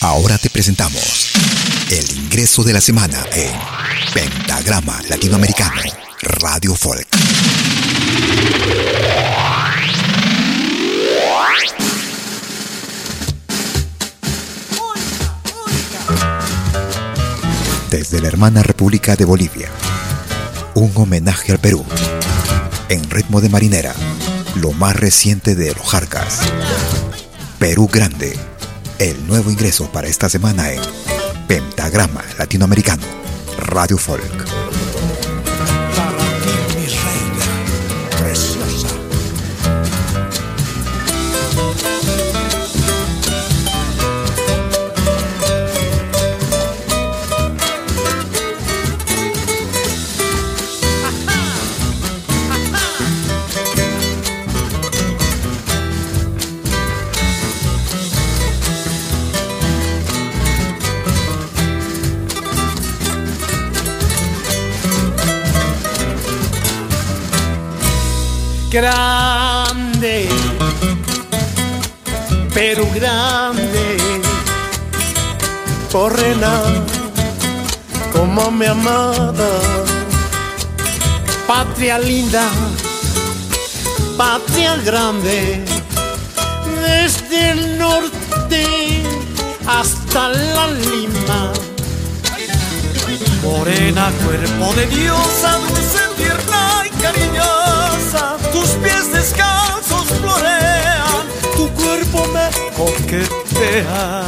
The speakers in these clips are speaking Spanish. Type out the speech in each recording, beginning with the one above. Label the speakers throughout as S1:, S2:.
S1: Ahora te presentamos el ingreso de la semana en Pentagrama Latinoamericano Radio Folk. Desde la hermana República de Bolivia, un homenaje al Perú, en ritmo de marinera, lo más reciente de los Jarcas. Perú Grande, el nuevo ingreso para esta semana en Pentagrama Latinoamericano, Radio Folk.
S2: Grande, pero grande, correla como mi amada, patria linda, patria grande, desde el norte hasta la Lima. Morena, cuerpo de diosa, coquetea,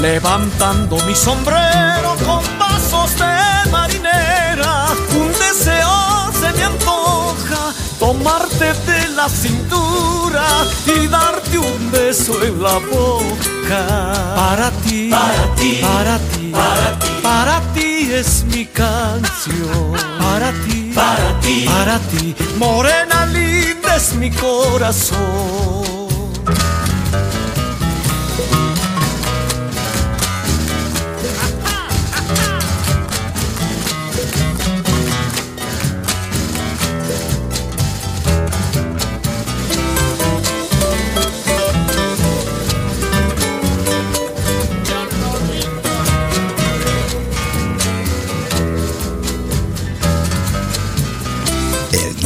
S2: levantando mi sombrero con pasos de marinera, un deseo se me antoja, tomarte de la cintura y darte un beso en la boca. Para ti,
S3: Para ti,
S2: para ti,
S3: para ti.
S2: para ti es mi canción. Para ti,
S3: Para ti.
S2: para ti, morena linda es mi corazón.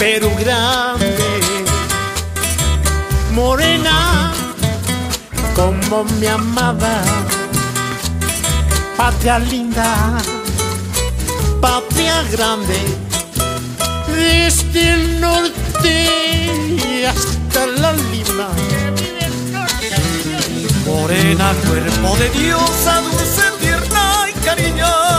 S2: Pero grande, morena como mi amada, patria linda, patria grande, desde el norte hasta la Lima. Morena, cuerpo de diosa, dulce, tierna y cariñosa.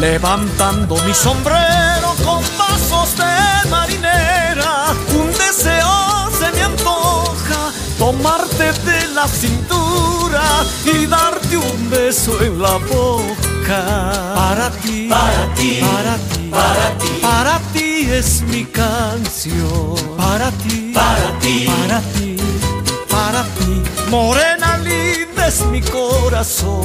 S2: Levantando mi sombrero con pasos de marinera, un deseo se me antoja. Tomarte de la cintura y darte un beso en la boca. Para ti,
S3: Para ti,
S2: para ti,
S3: para ti.
S2: para ti es mi canción. Para ti,
S3: Para ti.
S2: para ti, para ti. Morena linda es mi corazón.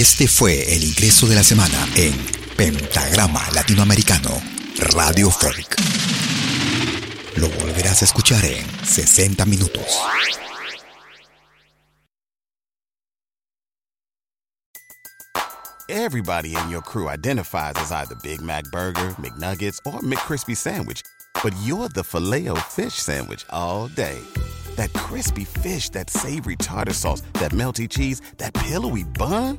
S1: Este fue el ingreso de la semana en Pentagrama Latinoamericano, Radio Folk. Lo volverás a escuchar en 60 minutos.
S3: Everybody in your crew identifies as either Big Mac Burger, McNuggets, or McCrispy Sandwich, but you're the filet fish Sandwich all day. That crispy fish, that savory tartar sauce, that melty cheese, that pillowy bun.